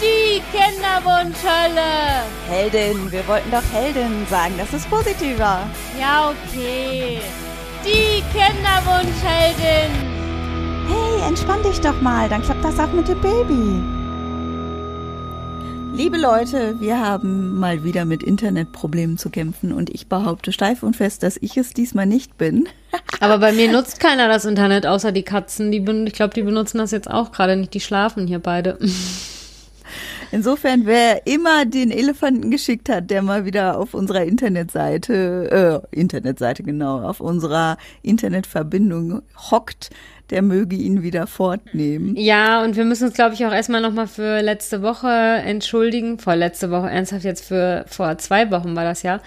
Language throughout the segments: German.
Die Kinderwunschhölle. Heldin, wir wollten doch Heldin sagen, das ist positiver. Ja, okay. Die Kinderwunschheldin. Hey, entspann dich doch mal, dann klappt das auch mit dem Baby. Liebe Leute, wir haben mal wieder mit Internetproblemen zu kämpfen und ich behaupte steif und fest, dass ich es diesmal nicht bin. Aber bei mir nutzt keiner das Internet, außer die Katzen. Die, ich glaube, die benutzen das jetzt auch gerade nicht. Die schlafen hier beide. Insofern, wer immer den Elefanten geschickt hat, der mal wieder auf unserer Internetseite, äh, Internetseite genau, auf unserer Internetverbindung hockt, der möge ihn wieder fortnehmen. Ja, und wir müssen uns, glaube ich, auch erstmal nochmal für letzte Woche entschuldigen. Vor letzte Woche, ernsthaft jetzt für vor zwei Wochen war das ja.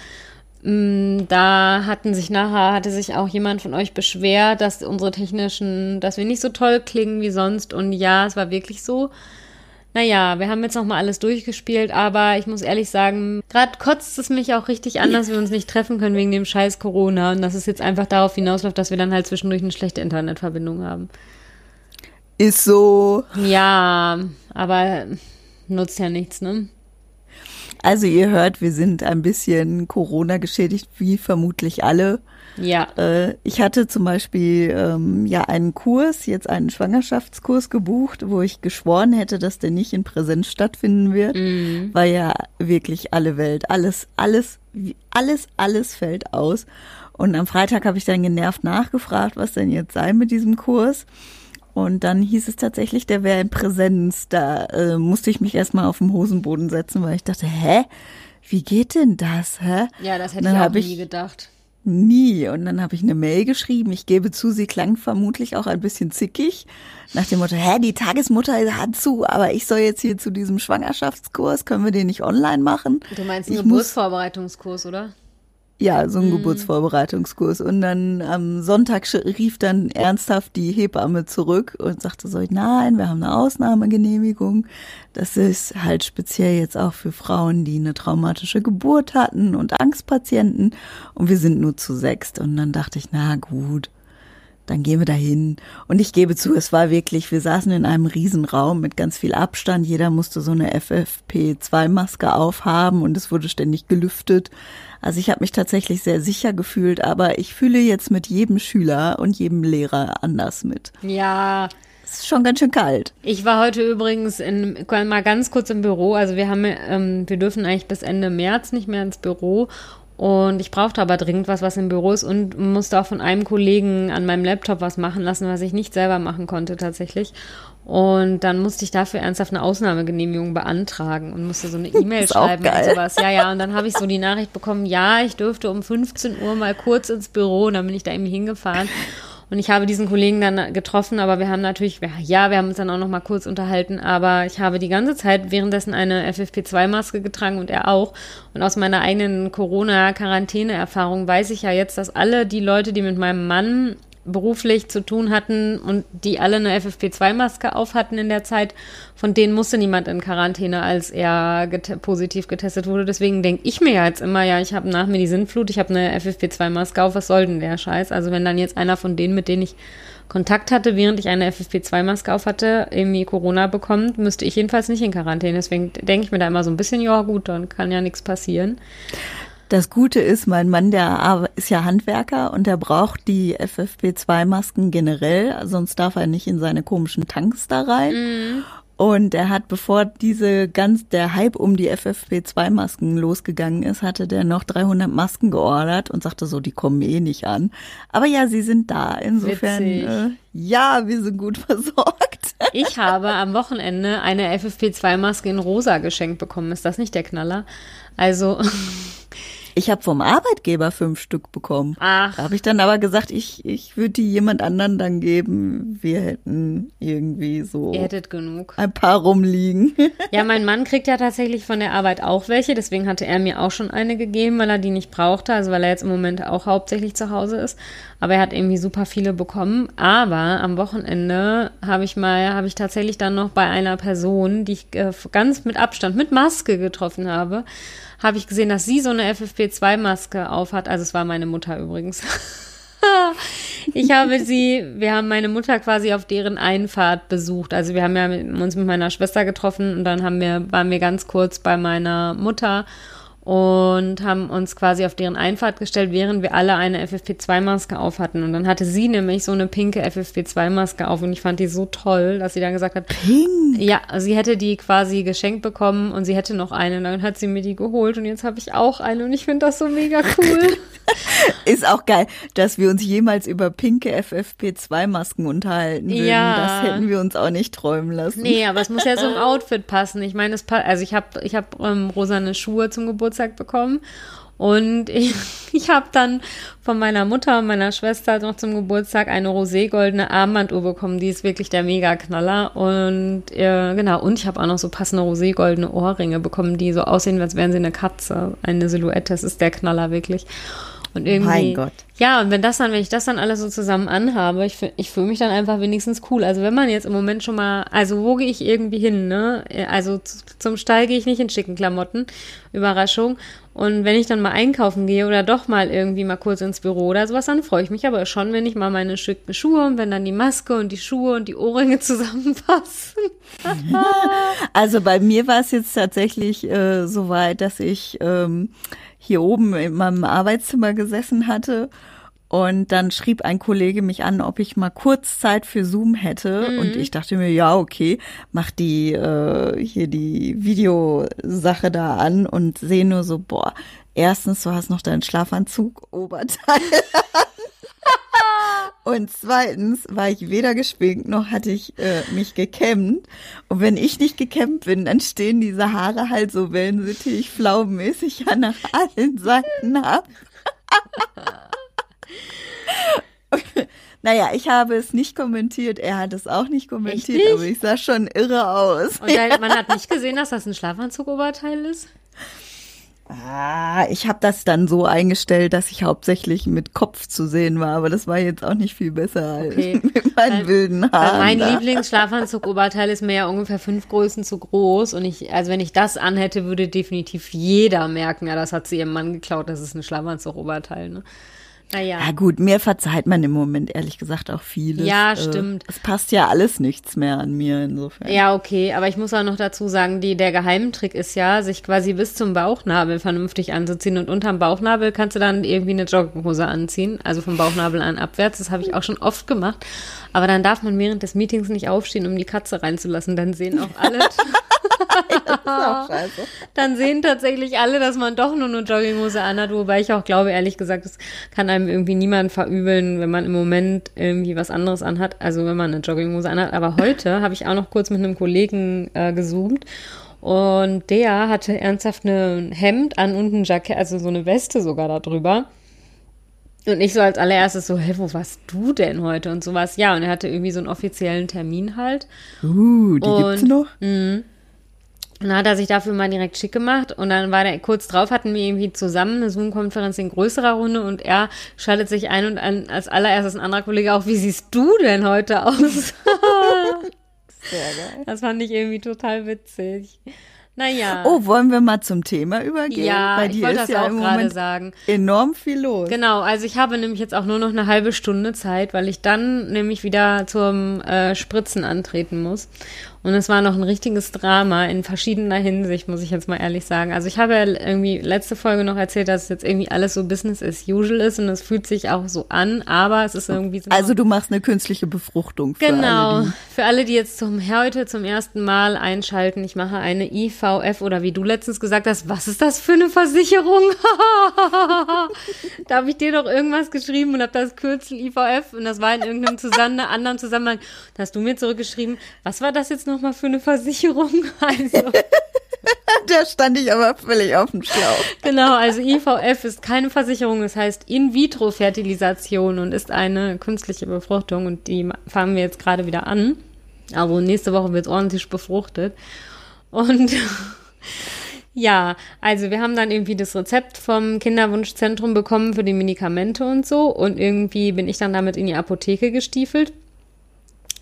Mm, da hatten sich nachher, hatte sich auch jemand von euch beschwert, dass unsere technischen, dass wir nicht so toll klingen wie sonst. Und ja, es war wirklich so. Naja, wir haben jetzt nochmal alles durchgespielt, aber ich muss ehrlich sagen, gerade kotzt es mich auch richtig an, dass wir uns nicht treffen können wegen dem scheiß Corona und dass es jetzt einfach darauf hinausläuft, dass wir dann halt zwischendurch eine schlechte Internetverbindung haben. Ist so. Ja, aber nutzt ja nichts, ne? Also ihr hört, wir sind ein bisschen Corona geschädigt, wie vermutlich alle. Ja. Äh, ich hatte zum Beispiel ähm, ja einen Kurs, jetzt einen Schwangerschaftskurs gebucht, wo ich geschworen hätte, dass der nicht in Präsenz stattfinden wird, mhm. weil ja wirklich alle Welt, alles, alles, alles, alles fällt aus. Und am Freitag habe ich dann genervt nachgefragt, was denn jetzt sei mit diesem Kurs. Und dann hieß es tatsächlich, der wäre in Präsenz. Da äh, musste ich mich erstmal auf den Hosenboden setzen, weil ich dachte, hä? Wie geht denn das? Hä? Ja, das hätte ich auch nie gedacht. Nie. Und dann habe ich eine Mail geschrieben. Ich gebe zu, sie klang vermutlich auch ein bisschen zickig. Nach dem Motto, hä, die Tagesmutter hat zu, aber ich soll jetzt hier zu diesem Schwangerschaftskurs, können wir den nicht online machen? Du meinst einen Geburtsvorbereitungskurs, oder? Ja, so ein mhm. Geburtsvorbereitungskurs. Und dann am Sonntag rief dann ernsthaft die Hebamme zurück und sagte so, nein, wir haben eine Ausnahmegenehmigung. Das ist halt speziell jetzt auch für Frauen, die eine traumatische Geburt hatten und Angstpatienten. Und wir sind nur zu sechst. Und dann dachte ich, na gut, dann gehen wir dahin. Und ich gebe zu, es war wirklich, wir saßen in einem Riesenraum mit ganz viel Abstand. Jeder musste so eine FFP2-Maske aufhaben und es wurde ständig gelüftet. Also ich habe mich tatsächlich sehr sicher gefühlt, aber ich fühle jetzt mit jedem Schüler und jedem Lehrer anders mit. Ja. Es ist schon ganz schön kalt. Ich war heute übrigens in, mal ganz kurz im Büro. Also wir haben, ähm, wir dürfen eigentlich bis Ende März nicht mehr ins Büro. Und ich brauchte aber dringend was, was im Büro ist und musste auch von einem Kollegen an meinem Laptop was machen lassen, was ich nicht selber machen konnte tatsächlich. Und dann musste ich dafür ernsthaft eine Ausnahmegenehmigung beantragen und musste so eine E-Mail schreiben und sowas. Ja, ja, und dann habe ich so die Nachricht bekommen, ja, ich dürfte um 15 Uhr mal kurz ins Büro und dann bin ich da irgendwie hingefahren. Und ich habe diesen Kollegen dann getroffen, aber wir haben natürlich, ja, wir haben uns dann auch noch mal kurz unterhalten, aber ich habe die ganze Zeit währenddessen eine FFP2-Maske getragen und er auch. Und aus meiner eigenen Corona-Quarantäne-Erfahrung weiß ich ja jetzt, dass alle die Leute, die mit meinem Mann beruflich zu tun hatten und die alle eine FFP2-Maske auf hatten in der Zeit, von denen musste niemand in Quarantäne, als er get positiv getestet wurde. Deswegen denke ich mir ja jetzt immer, ja, ich habe nach mir die Sinnflut, ich habe eine FFP2-Maske auf, was soll denn der Scheiß? Also wenn dann jetzt einer von denen, mit denen ich Kontakt hatte, während ich eine FFP2-Maske auf hatte, irgendwie Corona bekommt, müsste ich jedenfalls nicht in Quarantäne. Deswegen denke ich mir da immer so ein bisschen, ja gut, dann kann ja nichts passieren. Das Gute ist, mein Mann, der ist ja Handwerker und der braucht die FFP2-Masken generell, sonst darf er nicht in seine komischen Tanks da rein. Mhm. Und er hat, bevor diese ganz, der Hype um die FFP2-Masken losgegangen ist, hatte der noch 300 Masken geordert und sagte so, die kommen eh nicht an. Aber ja, sie sind da. Insofern, äh, ja, wir sind gut versorgt. Ich habe am Wochenende eine FFP2-Maske in rosa geschenkt bekommen. Ist das nicht der Knaller? Also, Ich habe vom Arbeitgeber fünf Stück bekommen. Ach. Da habe ich dann aber gesagt, ich, ich würde die jemand anderen dann geben. Wir hätten irgendwie so Ihr hättet genug. ein paar rumliegen. Ja, mein Mann kriegt ja tatsächlich von der Arbeit auch welche. Deswegen hatte er mir auch schon eine gegeben, weil er die nicht brauchte. Also weil er jetzt im Moment auch hauptsächlich zu Hause ist. Aber er hat irgendwie super viele bekommen. Aber am Wochenende habe ich mal, habe ich tatsächlich dann noch bei einer Person, die ich äh, ganz mit Abstand, mit Maske getroffen habe, habe ich gesehen, dass sie so eine FFP2-Maske aufhat. Also es war meine Mutter übrigens. ich habe sie, wir haben meine Mutter quasi auf deren Einfahrt besucht. Also wir haben ja uns mit meiner Schwester getroffen und dann haben wir, waren wir ganz kurz bei meiner Mutter und haben uns quasi auf deren Einfahrt gestellt, während wir alle eine FFP2-Maske auf hatten. Und dann hatte sie nämlich so eine pinke FFP2-Maske auf und ich fand die so toll, dass sie dann gesagt hat, Pink? Ja, sie hätte die quasi geschenkt bekommen und sie hätte noch eine. Und dann hat sie mir die geholt und jetzt habe ich auch eine und ich finde das so mega cool. Ist auch geil, dass wir uns jemals über pinke FFP2-Masken unterhalten würden. Ja. Das hätten wir uns auch nicht träumen lassen. Nee, aber es muss ja so im Outfit passen. Ich meine, es pa also ich habe ich hab, ähm, rosane Schuhe zum Geburtstag bekommen und ich, ich habe dann von meiner Mutter und meiner Schwester noch zum Geburtstag eine roségoldene Armbanduhr bekommen. Die ist wirklich der Mega-Knaller. Und äh, genau, und ich habe auch noch so passende roségoldene Ohrringe bekommen, die so aussehen, als wären sie eine Katze. Eine Silhouette, das ist der Knaller wirklich. Und irgendwie, Mein Gott. Ja, und wenn das dann, wenn ich das dann alles so zusammen anhabe, ich, ich fühle mich dann einfach wenigstens cool. Also wenn man jetzt im Moment schon mal, also wo gehe ich irgendwie hin, ne? Also zum Stall gehe ich nicht in schicken Klamotten. Überraschung. Und wenn ich dann mal einkaufen gehe oder doch mal irgendwie mal kurz ins Büro oder sowas, dann freue ich mich aber schon, wenn ich mal meine schicken Schuhe und wenn dann die Maske und die Schuhe und die Ohrringe zusammenpassen. Also bei mir war es jetzt tatsächlich äh, so weit, dass ich ähm, hier oben in meinem Arbeitszimmer gesessen hatte. Und dann schrieb ein Kollege mich an, ob ich mal kurz Zeit für Zoom hätte. Und ich dachte mir, ja, okay, mach die äh, hier die Videosache da an und sehe nur so, boah, erstens, du hast noch deinen Schlafanzug, Oberteil und zweitens war ich weder geschminkt noch hatte ich äh, mich gekämmt. Und wenn ich nicht gekämmt bin, dann stehen diese Haare halt so wellensittig, flaumenmäßig ja nach allen Seiten ab. naja, ich habe es nicht kommentiert, er hat es auch nicht kommentiert, nicht? aber ich sah schon irre aus. Und man hat nicht gesehen, dass das ein Schlafanzug-Oberteil ist. Ah, ich habe das dann so eingestellt, dass ich hauptsächlich mit Kopf zu sehen war, aber das war jetzt auch nicht viel besser als Okay. mit meinen Weil- wilden Haaren. mein. Lieblingsschlafanzug-Oberteil ist mir ja ungefähr fünf Größen zu groß. Und ich, also wenn ich das anhätte, würde definitiv jeder merken, ja, das hat sie ihrem Mann geklaut, das ist ein Schlafanzug-Oberteil. Ne? Naja. Ja gut, mir verzeiht man im Moment ehrlich gesagt auch vieles. Ja, Äh, stimmt. Es passt ja alles nichts mehr an mir insofern. Ja, okay, aber ich muss auch noch dazu sagen, die, der Geheimtrick ist ja, sich quasi bis zum Bauchnabel vernünftig anzuziehen und unterm Bauchnabel kannst du dann irgendwie eine Jogginghose anziehen, also vom Bauchnabel an abwärts. Das habe ich auch schon oft gemacht. Aber dann darf man während des Meetings nicht aufstehen, um die Katze reinzulassen. Dann sehen auch alle, Auch scheiße. dann sehen tatsächlich alle, dass man doch nur eine Jogginghose anhat, wobei ich auch glaube, ehrlich gesagt, es kann einem irgendwie niemand verübeln, wenn man im Moment irgendwie was anderes anhat, also wenn man eine Jogginghose anhat. Aber heute habe ich auch noch kurz mit einem Kollegen äh, gezoomt und der hatte ernsthaft ein Hemd an und ein Jackett, also so eine Weste sogar darüber. Und ich so als allererstes so, hä, wo warst du denn heute und sowas? Ja, und er hatte irgendwie so einen offiziellen Termin halt. Uh, die gibt's Und- noch? Und dann hat er sich dafür mal direkt schick gemacht und dann war der kurz drauf, hatten wir irgendwie zusammen eine Zoom-Konferenz in größerer Runde und er schaltet sich ein und an, als allererstes ein anderer Kollege auch, wie siehst du denn heute aus? Sehr geil. das fand ich irgendwie total witzig. Naja. Oh, wollen wir mal zum Thema übergehen? ja, Bei ich dir wollte ist das ja auch gerade sagen. enorm viel los. Genau, also ich habe nämlich jetzt auch nur noch eine halbe Stunde Zeit, weil ich dann nämlich wieder zum äh, Spritzen antreten muss. Und es war noch ein richtiges Drama in verschiedener Hinsicht, muss ich jetzt mal ehrlich sagen. Also ich habe ja irgendwie letzte Folge noch erzählt, dass es jetzt irgendwie alles so Business as usual ist und es fühlt sich auch so an, aber es ist irgendwie so. Also du machst eine künstliche Befruchtung für Genau. alle, Für alle, die jetzt zum, heute zum ersten Mal einschalten, ich mache eine IVF oder wie du letztens gesagt hast, was ist das für eine Versicherung? da habe ich dir doch irgendwas geschrieben und habe das Kürzel IVF und das war in irgendeinem zusammen, anderen Zusammenhang. Da hast du mir zurückgeschrieben, was war das jetzt nochmal für eine Versicherung? Also. Da stand ich aber völlig auf dem Schlauch. genau, also IVF ist keine Versicherung, das heißt In-vitro-Fertilisation und ist eine künstliche Befruchtung und die fangen wir jetzt gerade wieder an. Also nächste Woche wird ordentlich befruchtet. Und ja, also wir haben dann irgendwie das Rezept vom Kinderwunschzentrum bekommen für die Medikamente und so. Und irgendwie bin ich dann damit in die Apotheke gestiefelt.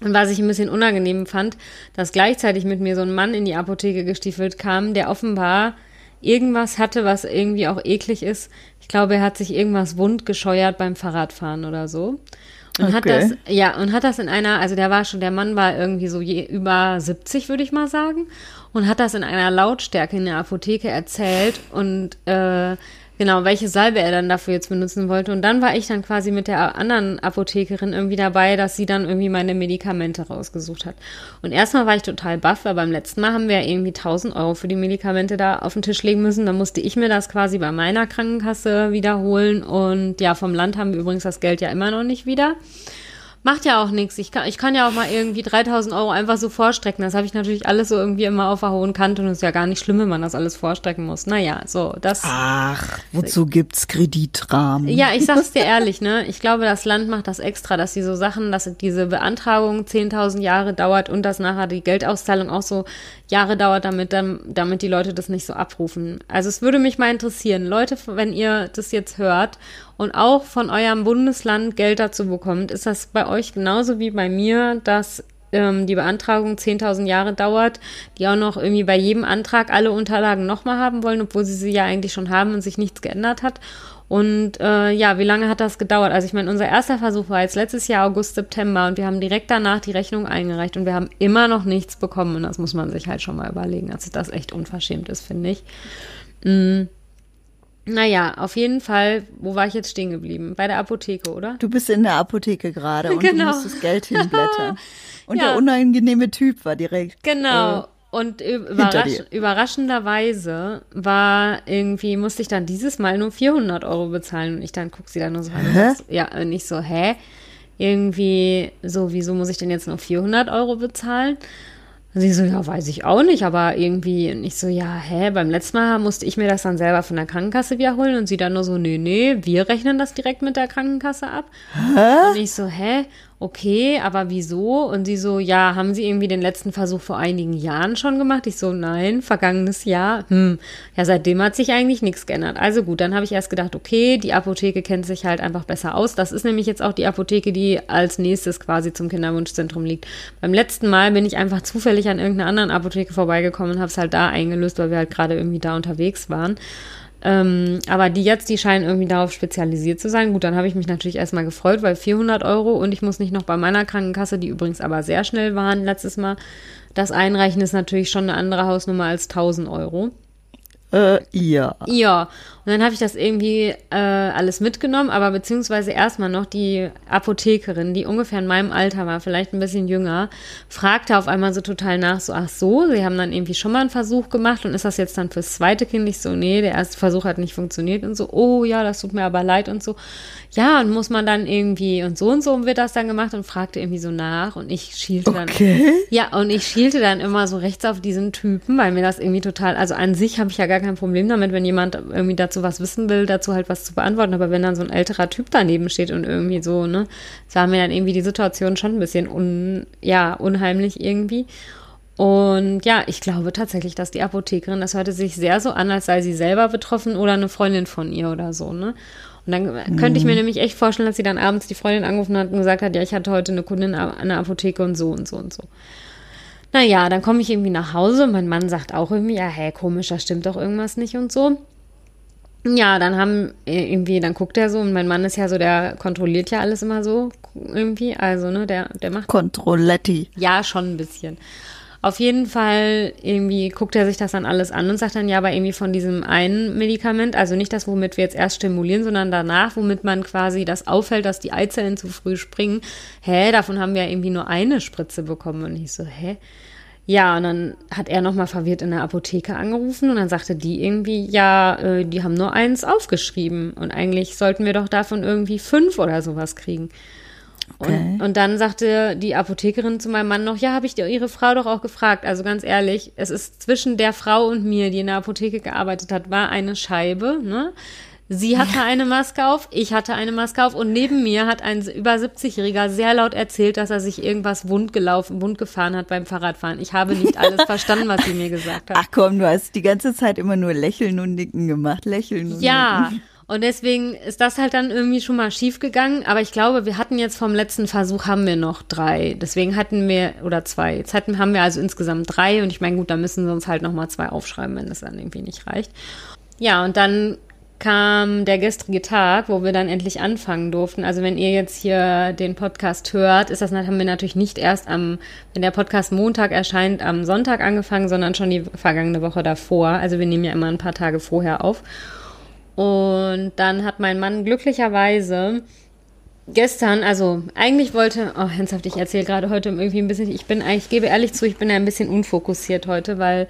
Und was ich ein bisschen unangenehm fand, dass gleichzeitig mit mir so ein Mann in die Apotheke gestiefelt kam, der offenbar irgendwas hatte, was irgendwie auch eklig ist. Ich glaube, er hat sich irgendwas wund gescheuert beim Fahrradfahren oder so. Und okay. hat das, ja, und hat das in einer, also der war schon, der Mann war irgendwie so je, über 70, würde ich mal sagen, und hat das in einer Lautstärke in der Apotheke erzählt und äh, Genau, welche Salbe er dann dafür jetzt benutzen wollte. Und dann war ich dann quasi mit der anderen Apothekerin irgendwie dabei, dass sie dann irgendwie meine Medikamente rausgesucht hat. Und erstmal war ich total baff, weil beim letzten Mal haben wir ja irgendwie 1000 Euro für die Medikamente da auf den Tisch legen müssen. Dann musste ich mir das quasi bei meiner Krankenkasse wiederholen. Und ja, vom Land haben wir übrigens das Geld ja immer noch nicht wieder. Macht ja auch nichts. Ich kann, ich kann ja auch mal irgendwie 3000 Euro einfach so vorstrecken. Das habe ich natürlich alles so irgendwie immer auf der hohen Kante und es ist ja gar nicht schlimm, wenn man das alles vorstrecken muss. Naja, so, das. Ach, wozu gibt's Kreditrahmen? Ja, ich sag's dir ehrlich, ne? Ich glaube, das Land macht das extra, dass sie so Sachen, dass diese Beantragung 10.000 Jahre dauert und dass nachher die Geldauszahlung auch so Jahre dauert, damit, damit die Leute das nicht so abrufen. Also es würde mich mal interessieren, Leute, wenn ihr das jetzt hört und auch von eurem Bundesland Geld dazu bekommt, ist das bei euch genauso wie bei mir, dass ähm, die Beantragung 10.000 Jahre dauert, die auch noch irgendwie bei jedem Antrag alle Unterlagen nochmal haben wollen, obwohl sie sie ja eigentlich schon haben und sich nichts geändert hat. Und äh, ja, wie lange hat das gedauert? Also ich meine, unser erster Versuch war jetzt letztes Jahr August, September und wir haben direkt danach die Rechnung eingereicht und wir haben immer noch nichts bekommen und das muss man sich halt schon mal überlegen, dass das echt unverschämt ist, finde ich. Mhm. Naja, auf jeden Fall, wo war ich jetzt stehen geblieben? Bei der Apotheke, oder? Du bist in der Apotheke gerade und genau. du musst das Geld hinblättern. Und ja. der unangenehme Typ war direkt. Genau. Äh, und überrasch überraschenderweise war irgendwie, musste ich dann dieses Mal nur 400 Euro bezahlen. Und ich dann guck sie dann nur so an. Ja, und ich so, hä? Irgendwie, so, wieso muss ich denn jetzt nur 400 Euro bezahlen? sie so, ja, weiß ich auch nicht, aber irgendwie, und ich so, ja, hä, beim letzten Mal musste ich mir das dann selber von der Krankenkasse wiederholen und sie dann nur so, nee, nee, wir rechnen das direkt mit der Krankenkasse ab. Hä? Und ich so, hä? Okay, aber wieso? Und sie so, ja, haben Sie irgendwie den letzten Versuch vor einigen Jahren schon gemacht? Ich so, nein, vergangenes Jahr. Hm, ja, seitdem hat sich eigentlich nichts geändert. Also gut, dann habe ich erst gedacht, okay, die Apotheke kennt sich halt einfach besser aus. Das ist nämlich jetzt auch die Apotheke, die als nächstes quasi zum Kinderwunschzentrum liegt. Beim letzten Mal bin ich einfach zufällig an irgendeiner anderen Apotheke vorbeigekommen und habe es halt da eingelöst, weil wir halt gerade irgendwie da unterwegs waren. Ähm, aber die jetzt, die scheinen irgendwie darauf spezialisiert zu sein. Gut, dann habe ich mich natürlich erstmal gefreut, weil 400 Euro und ich muss nicht noch bei meiner Krankenkasse, die übrigens aber sehr schnell waren letztes Mal, das einreichen ist natürlich schon eine andere Hausnummer als 1000 Euro. Äh, ja. Ja. Und dann habe ich das irgendwie äh, alles mitgenommen, aber beziehungsweise erstmal noch die Apothekerin, die ungefähr in meinem Alter war, vielleicht ein bisschen jünger, fragte auf einmal so total nach, so, ach so, sie haben dann irgendwie schon mal einen Versuch gemacht und ist das jetzt dann fürs zweite Kind? Ich so, nee, der erste Versuch hat nicht funktioniert und so, oh ja, das tut mir aber leid und so. Ja, und muss man dann irgendwie und so und so wird das dann gemacht und fragte irgendwie so nach und ich schielte dann. Okay. Ja, und ich schielte dann immer so rechts auf diesen Typen, weil mir das irgendwie total, also an sich habe ich ja gar kein Problem damit, wenn jemand irgendwie dazu was wissen will, dazu halt was zu beantworten. Aber wenn dann so ein älterer Typ daneben steht und irgendwie so, ne, es war mir dann irgendwie die Situation schon ein bisschen un, ja, unheimlich irgendwie. Und ja, ich glaube tatsächlich, dass die Apothekerin, das hörte sich sehr so an, als sei sie selber betroffen oder eine Freundin von ihr oder so, ne? Und dann könnte ich mir mhm. nämlich echt vorstellen, dass sie dann abends die Freundin angerufen hat und gesagt hat, ja, ich hatte heute eine Kundin an der Apotheke und so und so und so. Naja, dann komme ich irgendwie nach Hause und mein Mann sagt auch irgendwie, ja, hä, komisch, da stimmt doch irgendwas nicht und so. Ja, dann haben irgendwie, dann guckt er so und mein Mann ist ja so, der kontrolliert ja alles immer so irgendwie, also ne, der, der macht. Kontrolletti. Ja, schon ein bisschen. Auf jeden Fall irgendwie guckt er sich das dann alles an und sagt dann ja, aber irgendwie von diesem einen Medikament, also nicht das, womit wir jetzt erst stimulieren, sondern danach, womit man quasi das auffällt, dass die Eizellen zu früh springen. Hä, davon haben wir ja irgendwie nur eine Spritze bekommen. Und ich so, hä? Ja, und dann hat er nochmal verwirrt in der Apotheke angerufen und dann sagte die irgendwie, ja, äh, die haben nur eins aufgeschrieben und eigentlich sollten wir doch davon irgendwie fünf oder sowas kriegen. Okay. Und, und dann sagte die Apothekerin zu meinem Mann noch, ja, habe ich ihre Frau doch auch gefragt. Also ganz ehrlich, es ist zwischen der Frau und mir, die in der Apotheke gearbeitet hat, war eine Scheibe, ne? Sie hatte eine Maske auf, ich hatte eine Maske auf und neben mir hat ein über 70-Jähriger sehr laut erzählt, dass er sich irgendwas wund gelaufen, wund gefahren hat beim Fahrradfahren. Ich habe nicht alles verstanden, was sie mir gesagt hat. Ach komm, du hast die ganze Zeit immer nur lächeln und nicken gemacht, lächeln und Ja. Nicken. Und deswegen ist das halt dann irgendwie schon mal schief gegangen. Aber ich glaube, wir hatten jetzt vom letzten Versuch haben wir noch drei. Deswegen hatten wir, oder zwei. Jetzt hatten, haben wir also insgesamt drei. Und ich meine, gut, da müssen wir uns halt noch mal zwei aufschreiben, wenn das dann irgendwie nicht reicht. Ja, und dann kam der gestrige Tag, wo wir dann endlich anfangen durften. Also wenn ihr jetzt hier den Podcast hört, ist das haben wir natürlich nicht erst am, wenn der Podcast Montag erscheint, am Sonntag angefangen, sondern schon die vergangene Woche davor. Also wir nehmen ja immer ein paar Tage vorher auf. Und dann hat mein Mann glücklicherweise gestern, also eigentlich wollte, oh, ernsthaft, ich erzähle gerade heute irgendwie ein bisschen, ich bin ich gebe ehrlich zu, ich bin ja ein bisschen unfokussiert heute, weil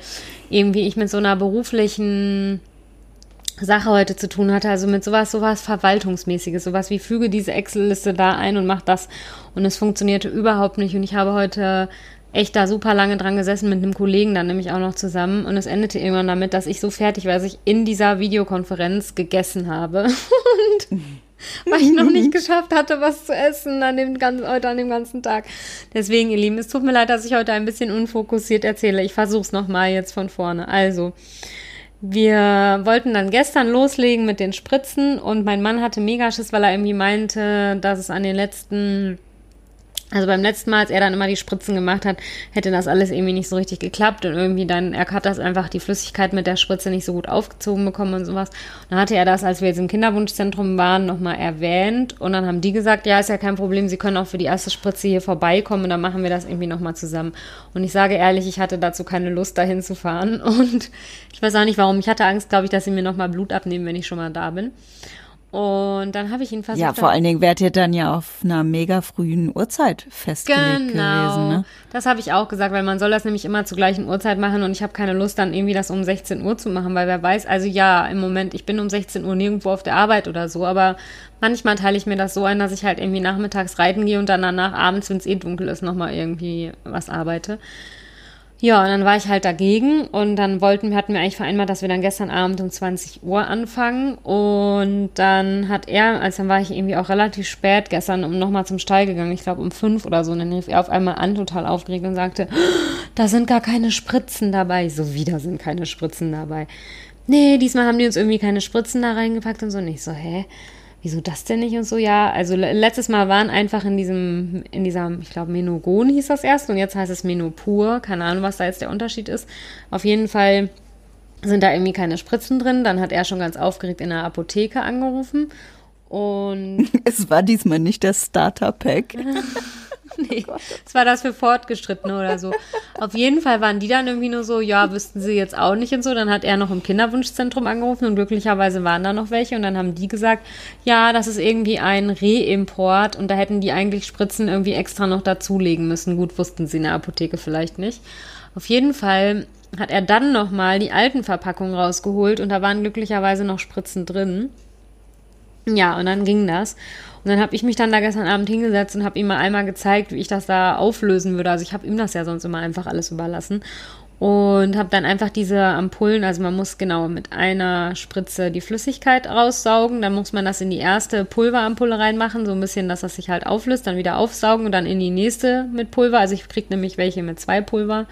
irgendwie ich mit so einer beruflichen Sache heute zu tun hatte, also mit sowas, sowas Verwaltungsmäßiges, sowas wie füge diese Excel-Liste da ein und mach das. Und es funktionierte überhaupt nicht. Und ich habe heute echt da super lange dran gesessen mit einem Kollegen dann nämlich auch noch zusammen. Und es endete irgendwann damit, dass ich so fertig war, dass ich in dieser Videokonferenz gegessen habe. und weil ich noch nicht geschafft hatte, was zu essen an dem ganzen, heute an dem ganzen Tag. Deswegen, ihr Lieben, es tut mir leid, dass ich heute ein bisschen unfokussiert erzähle. Ich versuche es nochmal jetzt von vorne. Also, wir wollten dann gestern loslegen mit den Spritzen und mein Mann hatte Megaschiss, weil er irgendwie meinte, dass es an den letzten also beim letzten Mal, als er dann immer die Spritzen gemacht hat, hätte das alles irgendwie nicht so richtig geklappt und irgendwie dann, er hat das einfach die Flüssigkeit mit der Spritze nicht so gut aufgezogen bekommen und sowas. Und dann hatte er das, als wir jetzt im Kinderwunschzentrum waren, nochmal erwähnt und dann haben die gesagt, ja, ist ja kein Problem, sie können auch für die erste Spritze hier vorbeikommen und dann machen wir das irgendwie nochmal zusammen. Und ich sage ehrlich, ich hatte dazu keine Lust, dahin zu fahren und ich weiß auch nicht warum. Ich hatte Angst, glaube ich, dass sie mir nochmal Blut abnehmen, wenn ich schon mal da bin. Und dann habe ich ihn versucht. Ja, vor allen Dingen wärt ihr dann ja auf einer mega frühen Uhrzeit festgelegt genau. gewesen. Ne? Das habe ich auch gesagt, weil man soll das nämlich immer zur gleichen Uhrzeit machen und ich habe keine Lust, dann irgendwie das um 16 Uhr zu machen, weil wer weiß, also ja, im Moment, ich bin um 16 Uhr nirgendwo auf der Arbeit oder so, aber manchmal teile ich mir das so ein, dass ich halt irgendwie nachmittags reiten gehe und dann danach abends, wenn es eh dunkel ist, nochmal irgendwie was arbeite. Ja, und dann war ich halt dagegen und dann wollten wir, hatten wir eigentlich vereinbart, dass wir dann gestern Abend um 20 Uhr anfangen und dann hat er, also dann war ich irgendwie auch relativ spät gestern um nochmal zum Stall gegangen, ich glaube um fünf oder so, und dann rief er auf einmal an, total aufgeregt und sagte, da sind gar keine Spritzen dabei. So wieder sind keine Spritzen dabei. Nee, diesmal haben die uns irgendwie keine Spritzen da reingepackt und so. Und ich so, hä? Wieso das denn nicht und so, ja. Also letztes Mal waren einfach in diesem, in dieser, ich glaube, Menogon hieß das erst und jetzt heißt es Menopur. Keine Ahnung, was da jetzt der Unterschied ist. Auf jeden Fall sind da irgendwie keine Spritzen drin. Dann hat er schon ganz aufgeregt in der Apotheke angerufen und. Es war diesmal nicht das Starter-Pack. nee, das war das für Fortgeschrittene oder so. Auf jeden Fall waren die dann irgendwie nur so, ja, wüssten sie jetzt auch nicht und so. Dann hat er noch im Kinderwunschzentrum angerufen und glücklicherweise waren da noch welche und dann haben die gesagt, ja, das ist irgendwie ein Reimport und da hätten die eigentlich Spritzen irgendwie extra noch dazulegen müssen. Gut, wussten sie in der Apotheke vielleicht nicht. Auf jeden Fall hat er dann nochmal die alten Verpackungen rausgeholt und da waren glücklicherweise noch Spritzen drin. Ja, und dann ging das. Und dann habe ich mich dann da gestern Abend hingesetzt und habe ihm mal einmal gezeigt, wie ich das da auflösen würde. Also ich habe ihm das ja sonst immer einfach alles überlassen. Und habe dann einfach diese Ampullen, also man muss genau mit einer Spritze die Flüssigkeit raussaugen, dann muss man das in die erste Pulverampulle reinmachen, so ein bisschen, dass das sich halt auflöst, dann wieder aufsaugen und dann in die nächste mit Pulver. Also ich kriege nämlich welche mit zwei Pulver.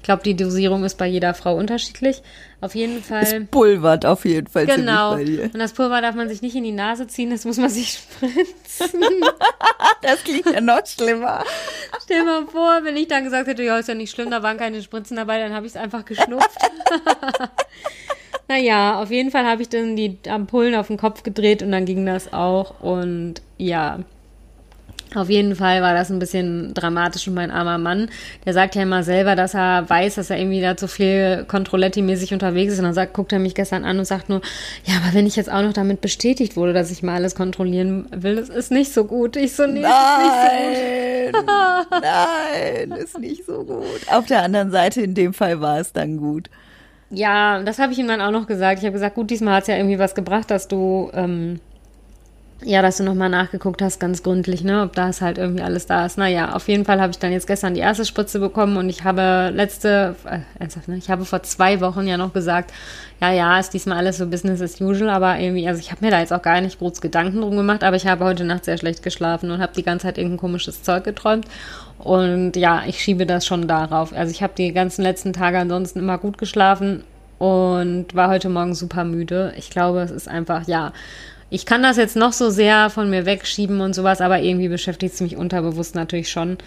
Ich glaube, die Dosierung ist bei jeder Frau unterschiedlich. Auf jeden Fall. Es pulvert auf jeden Fall. Genau. Und das Pulver darf man sich nicht in die Nase ziehen, das muss man sich spritzen. das klingt ja noch schlimmer. Stell mal vor, wenn ich dann gesagt hätte, ja, ist ja nicht schlimm, da waren keine Spritzen dabei, dann habe ich es einfach geschnupft. naja, auf jeden Fall habe ich dann die Ampullen auf den Kopf gedreht und dann ging das auch. Und ja, auf jeden Fall war das ein bisschen dramatisch und mein armer Mann, der sagt ja immer selber, dass er weiß, dass er irgendwie da zu viel Controletti-mäßig unterwegs ist und dann sagt, guckt er mich gestern an und sagt nur, ja, aber wenn ich jetzt auch noch damit bestätigt wurde, dass ich mal alles kontrollieren will, das ist nicht so gut. Ich so, nee, nein, ist nicht so gut. nein, ist nicht so gut. Auf der anderen Seite, in dem Fall war es dann gut. Ja, das habe ich ihm dann auch noch gesagt. Ich habe gesagt, gut, diesmal hat es ja irgendwie was gebracht, dass du ähm, ja, dass du nochmal nachgeguckt hast, ganz gründlich, ne, ob das halt irgendwie alles da ist. Naja, auf jeden Fall habe ich dann jetzt gestern die erste Spritze bekommen und ich habe letzte, äh, ernsthaft, ne, ich habe vor zwei Wochen ja noch gesagt, ja, ja, ist diesmal alles so Business as usual, aber irgendwie, also ich habe mir da jetzt auch gar nicht groß Gedanken drum gemacht, aber ich habe heute Nacht sehr schlecht geschlafen und habe die ganze Zeit irgendein komisches Zeug geträumt. Und ja, ich schiebe das schon darauf. Also ich habe die ganzen letzten Tage ansonsten immer gut geschlafen und war heute Morgen super müde. Ich glaube, es ist einfach, ja, ich kann das jetzt noch so sehr von mir wegschieben und sowas, aber irgendwie beschäftigt es mich unterbewusst natürlich schon.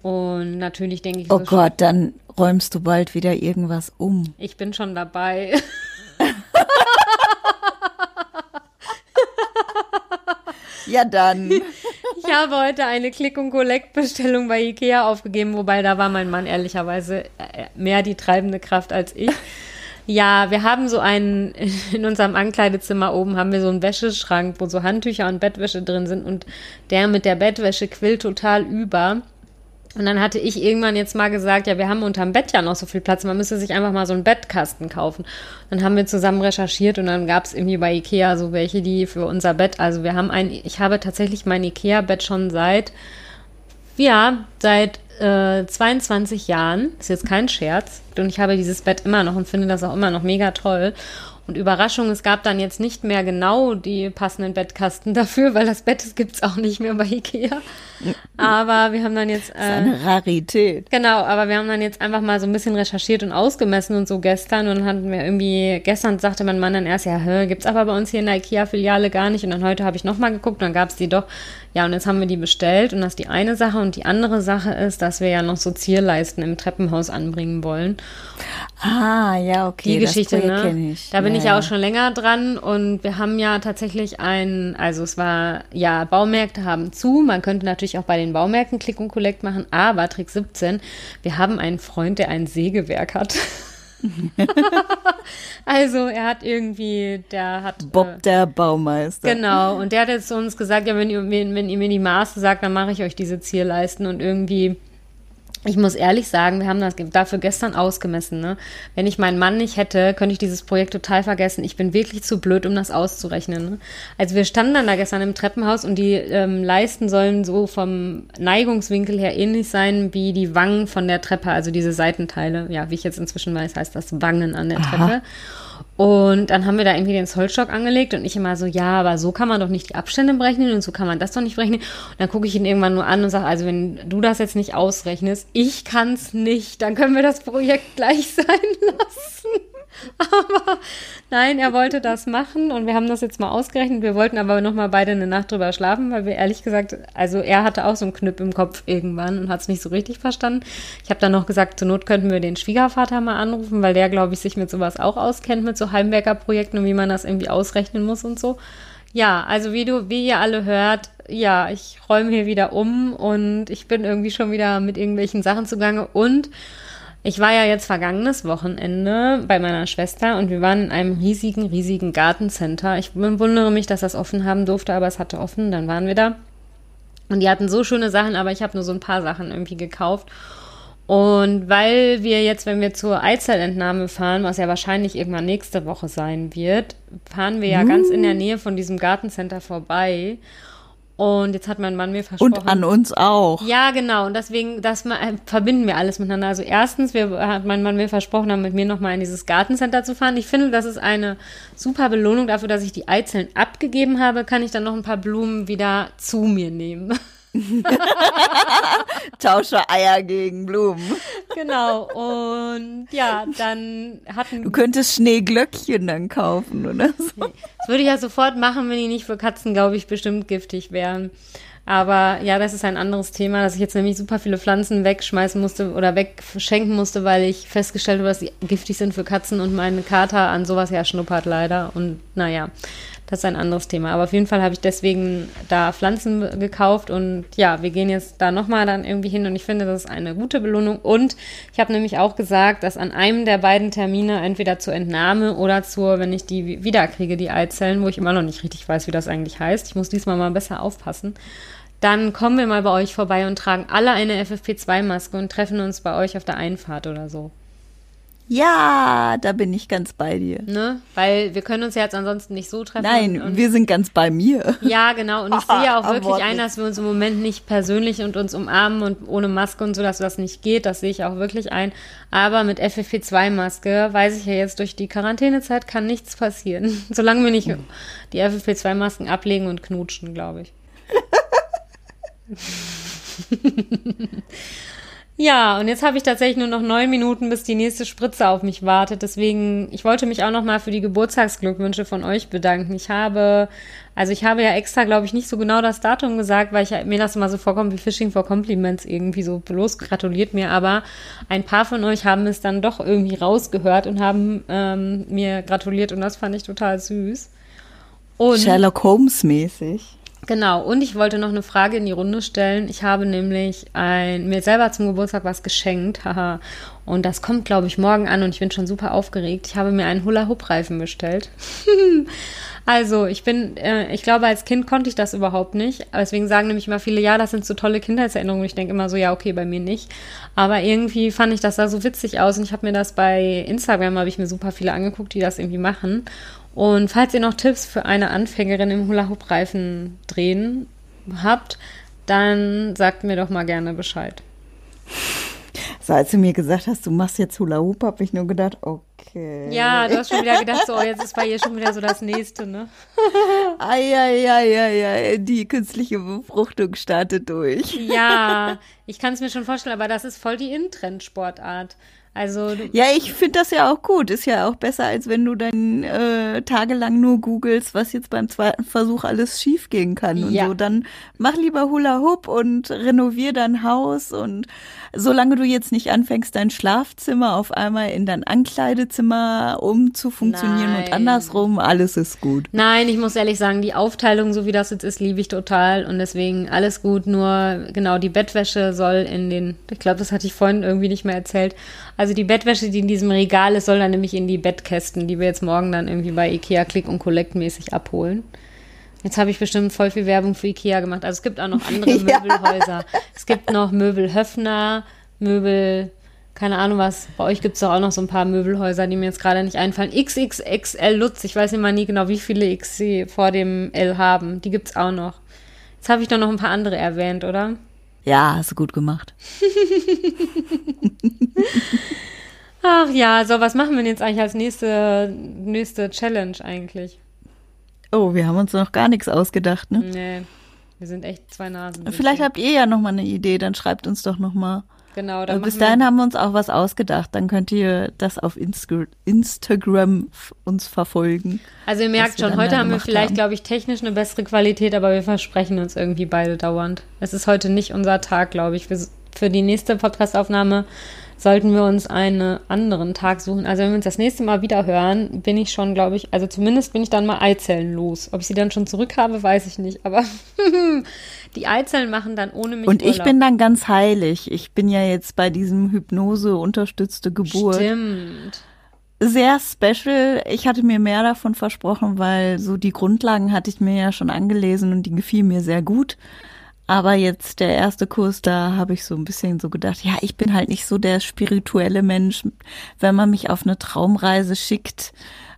Und natürlich denke ich. Oh so Gott, dann räumst du bald wieder irgendwas um. Ich bin schon dabei. ja, dann. Ich habe heute eine Click- und Collect-Bestellung bei Ikea aufgegeben, wobei da war mein Mann ehrlicherweise äh, mehr die treibende Kraft als ich. Ja, wir haben so einen, in unserem Ankleidezimmer oben haben wir so einen Wäscheschrank, wo so Handtücher und Bettwäsche drin sind und der mit der Bettwäsche quillt total über. Und dann hatte ich irgendwann jetzt mal gesagt, ja, wir haben unterm Bett ja noch so viel Platz, man müsste sich einfach mal so einen Bettkasten kaufen. Dann haben wir zusammen recherchiert und dann gab es irgendwie bei Ikea so welche, die für unser Bett, also wir haben ein, ich habe tatsächlich mein Ikea-Bett schon seit, ja, seit äh, 22 Jahren, ist jetzt kein Scherz, und ich habe dieses Bett immer noch und finde das auch immer noch mega toll. Und Überraschung, es gab dann jetzt nicht mehr genau die passenden Bettkasten dafür, weil das Bett gibt es auch nicht mehr bei Ikea. Aber wir haben dann jetzt. Äh, das ist eine Rarität. Genau, aber wir haben dann jetzt einfach mal so ein bisschen recherchiert und ausgemessen und so gestern. Und hatten wir irgendwie, gestern sagte mein Mann dann erst, ja, hä, gibt's aber bei uns hier in der IKEA-Filiale gar nicht. Und dann heute habe ich nochmal geguckt, dann gab's die doch. Ja, und jetzt haben wir die bestellt. Und das ist die eine Sache. Und die andere Sache ist, dass wir ja noch so Zierleisten im Treppenhaus anbringen wollen. Ah, ja, okay. Die Geschichte, ne? Ich. Da bin ja, ich ja auch schon länger dran und wir haben ja tatsächlich ein, also es war, ja, Baumärkte haben zu. Man könnte natürlich auch bei den Baumärkten Click und Collect machen, aber Trick 17, wir haben einen Freund, der ein Sägewerk hat. also er hat irgendwie, der hat. Bob äh, der Baumeister. Genau, und der hat jetzt zu uns gesagt, ja, wenn ihr, wenn, wenn ihr mir die Maße sagt, dann mache ich euch diese Zierleisten und irgendwie ich muss ehrlich sagen, wir haben das dafür gestern ausgemessen. Ne? Wenn ich meinen Mann nicht hätte, könnte ich dieses Projekt total vergessen. Ich bin wirklich zu blöd, um das auszurechnen. Ne? Also wir standen dann da gestern im Treppenhaus und die ähm, Leisten sollen so vom Neigungswinkel her ähnlich sein wie die Wangen von der Treppe, also diese Seitenteile. Ja, wie ich jetzt inzwischen weiß, heißt das Wangen an der Aha. Treppe. Und dann haben wir da irgendwie den Zollstock angelegt und ich immer so, ja, aber so kann man doch nicht die Abstände berechnen und so kann man das doch nicht berechnen. Und dann gucke ich ihn irgendwann nur an und sage, also wenn du das jetzt nicht ausrechnest, ich kann es nicht, dann können wir das Projekt gleich sein lassen. Aber nein, er wollte das machen und wir haben das jetzt mal ausgerechnet. Wir wollten aber nochmal beide eine Nacht drüber schlafen, weil wir ehrlich gesagt, also er hatte auch so einen Knüpp im Kopf irgendwann und hat es nicht so richtig verstanden. Ich habe dann noch gesagt, zur Not könnten wir den Schwiegervater mal anrufen, weil der, glaube ich, sich mit sowas auch auskennt, mit so Heimwerkerprojekten und wie man das irgendwie ausrechnen muss und so. Ja, also wie du, wie ihr alle hört, ja, ich räume hier wieder um und ich bin irgendwie schon wieder mit irgendwelchen Sachen zugange und ich war ja jetzt vergangenes Wochenende bei meiner Schwester und wir waren in einem riesigen, riesigen Gartencenter. Ich wundere mich, dass das offen haben durfte, aber es hatte offen, dann waren wir da. Und die hatten so schöne Sachen, aber ich habe nur so ein paar Sachen irgendwie gekauft. Und weil wir jetzt, wenn wir zur Eizellentnahme fahren, was ja wahrscheinlich irgendwann nächste Woche sein wird, fahren wir ja uh. ganz in der Nähe von diesem Gartencenter vorbei. Und jetzt hat mein Mann mir versprochen. Und an uns auch. Ja, genau. Und deswegen, das äh, verbinden wir alles miteinander. Also erstens, wir, hat mein Mann mir versprochen, dann mit mir nochmal in dieses Gartencenter zu fahren. Ich finde, das ist eine super Belohnung dafür, dass ich die Eizellen abgegeben habe. Kann ich dann noch ein paar Blumen wieder zu mir nehmen. Tausche Eier gegen Blumen. Genau. Und ja, dann hatten. Du könntest Schneeglöckchen dann kaufen, oder so. Das würde ich ja sofort machen, wenn die nicht für Katzen, glaube ich, bestimmt giftig wären. Aber ja, das ist ein anderes Thema, dass ich jetzt nämlich super viele Pflanzen wegschmeißen musste oder wegschenken musste, weil ich festgestellt habe, dass sie giftig sind für Katzen und meine Kater an sowas ja schnuppert leider. Und naja, das ist ein anderes Thema. Aber auf jeden Fall habe ich deswegen da Pflanzen gekauft und ja, wir gehen jetzt da nochmal dann irgendwie hin und ich finde, das ist eine gute Belohnung. Und ich habe nämlich auch gesagt, dass an einem der beiden Termine entweder zur Entnahme oder zur, wenn ich die wiederkriege, die Eizellen, wo ich immer noch nicht richtig weiß, wie das eigentlich heißt. Ich muss diesmal mal besser aufpassen. Dann kommen wir mal bei euch vorbei und tragen alle eine FFP2-Maske und treffen uns bei euch auf der Einfahrt oder so. Ja, da bin ich ganz bei dir. Ne? Weil wir können uns ja jetzt ansonsten nicht so treffen. Nein, wir sind ganz bei mir. Ja, genau. Und ich sehe ja auch wirklich ein, dass wir uns im Moment nicht persönlich und uns umarmen und ohne Maske und so, dass das nicht geht. Das sehe ich auch wirklich ein. Aber mit FFP2-Maske weiß ich ja jetzt, durch die Quarantänezeit kann nichts passieren. Solange wir nicht die FFP2-Masken ablegen und knutschen, glaube ich. Ja, und jetzt habe ich tatsächlich nur noch neun Minuten, bis die nächste Spritze auf mich wartet. Deswegen, ich wollte mich auch noch mal für die Geburtstagsglückwünsche von euch bedanken. Ich habe, also ich habe ja extra, glaube ich, nicht so genau das Datum gesagt, weil ich mir das immer so vorkommt wie Fishing for Compliments irgendwie so bloß gratuliert mir. Aber ein paar von euch haben es dann doch irgendwie rausgehört und haben ähm, mir gratuliert und das fand ich total süß. Und Sherlock Holmes mäßig. Genau, und ich wollte noch eine Frage in die Runde stellen. Ich habe nämlich ein, mir selber zum Geburtstag was geschenkt, haha. Und das kommt, glaube ich, morgen an und ich bin schon super aufgeregt. Ich habe mir einen Hula-Hoop-Reifen bestellt. also, ich bin, äh, ich glaube, als Kind konnte ich das überhaupt nicht. Deswegen sagen nämlich immer viele, ja, das sind so tolle Kindheitserinnerungen. Ich denke immer so, ja, okay, bei mir nicht. Aber irgendwie fand ich das da so witzig aus und ich habe mir das bei Instagram, habe ich mir super viele angeguckt, die das irgendwie machen. Und falls ihr noch Tipps für eine Anfängerin im Hula-Hoop-Reifen drehen habt, dann sagt mir doch mal gerne Bescheid. So, als du mir gesagt hast, du machst jetzt Hula Hoop, habe ich nur gedacht, okay. Ja, du hast schon wieder gedacht, so, jetzt ist bei ihr schon wieder so das Nächste, ne? Eieieiei, die künstliche Befruchtung startet durch. Ja, ich kann es mir schon vorstellen, aber das ist voll die In-Trend-Sportart. Also ja, ich finde das ja auch gut. Ist ja auch besser, als wenn du dann äh, tagelang nur googelst, was jetzt beim zweiten Versuch alles schief gehen kann und ja. so. Dann mach lieber Hula Hoop und renovier dein Haus und solange du jetzt nicht anfängst, dein Schlafzimmer auf einmal in dein Ankleidezimmer umzufunktionieren Nein. und andersrum, alles ist gut. Nein, ich muss ehrlich sagen, die Aufteilung, so wie das jetzt ist, liebe ich total und deswegen alles gut. Nur genau die Bettwäsche soll in den, ich glaube, das hatte ich vorhin irgendwie nicht mehr erzählt. Also die Bettwäsche, die in diesem Regal ist, soll dann nämlich in die Bettkästen, die wir jetzt morgen dann irgendwie bei Ikea Click und Collect mäßig abholen. Jetzt habe ich bestimmt voll viel Werbung für Ikea gemacht. Also es gibt auch noch andere ja. Möbelhäuser. Es gibt noch Möbel Höfner, Möbel, keine Ahnung was. Bei euch gibt es doch auch noch so ein paar Möbelhäuser, die mir jetzt gerade nicht einfallen. XXXL Lutz, ich weiß immer nie genau, wie viele X sie vor dem L haben. Die gibt es auch noch. Jetzt habe ich doch noch ein paar andere erwähnt, oder? Ja, hast du gut gemacht. Ach ja, so was machen wir denn jetzt eigentlich als nächste, nächste Challenge eigentlich? Oh, wir haben uns noch gar nichts ausgedacht, ne? Nee, wir sind echt zwei Nasen. Vielleicht habt ihr ja noch mal eine Idee, dann schreibt uns doch noch mal. Genau. Dann bis dahin haben wir uns auch was ausgedacht. Dann könnt ihr das auf Insta Instagram uns verfolgen. Also ihr merkt schon, heute haben wir vielleicht, glaube ich, technisch eine bessere Qualität, aber wir versprechen uns irgendwie beide dauernd. Es ist heute nicht unser Tag, glaube ich. Für, für die nächste Podcastaufnahme sollten wir uns einen anderen Tag suchen. Also wenn wir uns das nächste Mal wieder hören, bin ich schon, glaube ich, also zumindest bin ich dann mal Eizellen los. Ob ich sie dann schon zurück habe, weiß ich nicht. Aber die Eizellen machen dann ohne mich Und Urlaub. ich bin dann ganz heilig. Ich bin ja jetzt bei diesem Hypnose unterstützte Geburt. Stimmt sehr special. Ich hatte mir mehr davon versprochen, weil so die Grundlagen hatte ich mir ja schon angelesen und die gefielen mir sehr gut. Aber jetzt der erste Kurs, da habe ich so ein bisschen so gedacht, ja, ich bin halt nicht so der spirituelle Mensch. Wenn man mich auf eine Traumreise schickt,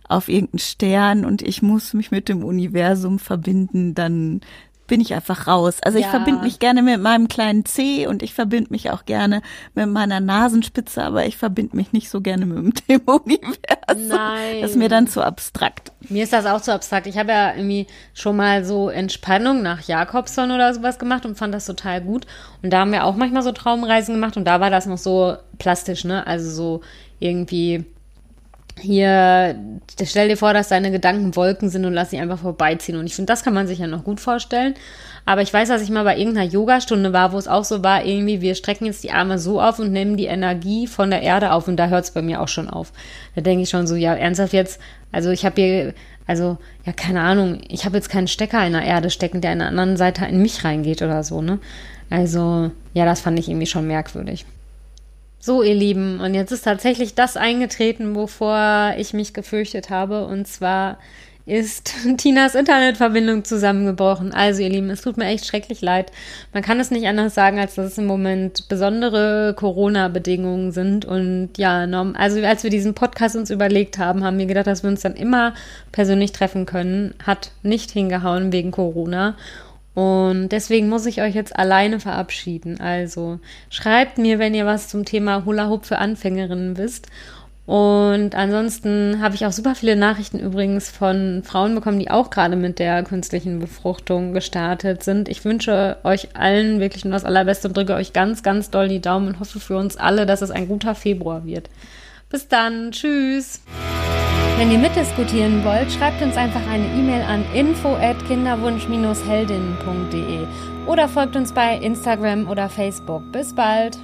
auf irgendeinen Stern und ich muss mich mit dem Universum verbinden, dann bin ich einfach raus. Also ich ja. verbinde mich gerne mit meinem kleinen C und ich verbinde mich auch gerne mit meiner Nasenspitze, aber ich verbinde mich nicht so gerne mit dem Universum. Nein. Das ist mir dann zu abstrakt. Mir ist das auch zu abstrakt. Ich habe ja irgendwie schon mal so Entspannung nach Jakobson oder sowas gemacht und fand das total gut. Und da haben wir auch manchmal so Traumreisen gemacht und da war das noch so plastisch, ne? Also so irgendwie hier, stell dir vor, dass deine Gedanken Wolken sind und lass sie einfach vorbeiziehen. Und ich finde, das kann man sich ja noch gut vorstellen. Aber ich weiß, dass ich mal bei irgendeiner Yogastunde war, wo es auch so war, irgendwie, wir strecken jetzt die Arme so auf und nehmen die Energie von der Erde auf. Und da hört es bei mir auch schon auf. Da denke ich schon so, ja, ernsthaft jetzt, also ich habe hier, also, ja, keine Ahnung, ich habe jetzt keinen Stecker in der Erde stecken, der an der anderen Seite in mich reingeht oder so, ne? Also, ja, das fand ich irgendwie schon merkwürdig. So, ihr Lieben, und jetzt ist tatsächlich das eingetreten, wovor ich mich gefürchtet habe, und zwar ist Tinas Internetverbindung zusammengebrochen. Also, ihr Lieben, es tut mir echt schrecklich leid. Man kann es nicht anders sagen, als dass es im Moment besondere Corona-Bedingungen sind. Und ja, also als wir diesen Podcast uns überlegt haben, haben wir gedacht, dass wir uns dann immer persönlich treffen können. Hat nicht hingehauen wegen Corona. Und deswegen muss ich euch jetzt alleine verabschieden. Also schreibt mir, wenn ihr was zum Thema Hula Hoop für Anfängerinnen wisst. Und ansonsten habe ich auch super viele Nachrichten übrigens von Frauen bekommen, die auch gerade mit der künstlichen Befruchtung gestartet sind. Ich wünsche euch allen wirklich nur das Allerbeste und drücke euch ganz, ganz doll die Daumen und hoffe für uns alle, dass es ein guter Februar wird. Bis dann. Tschüss. Wenn ihr mitdiskutieren wollt, schreibt uns einfach eine E-Mail an info at kinderwunsch-heldinnen.de oder folgt uns bei Instagram oder Facebook. Bis bald.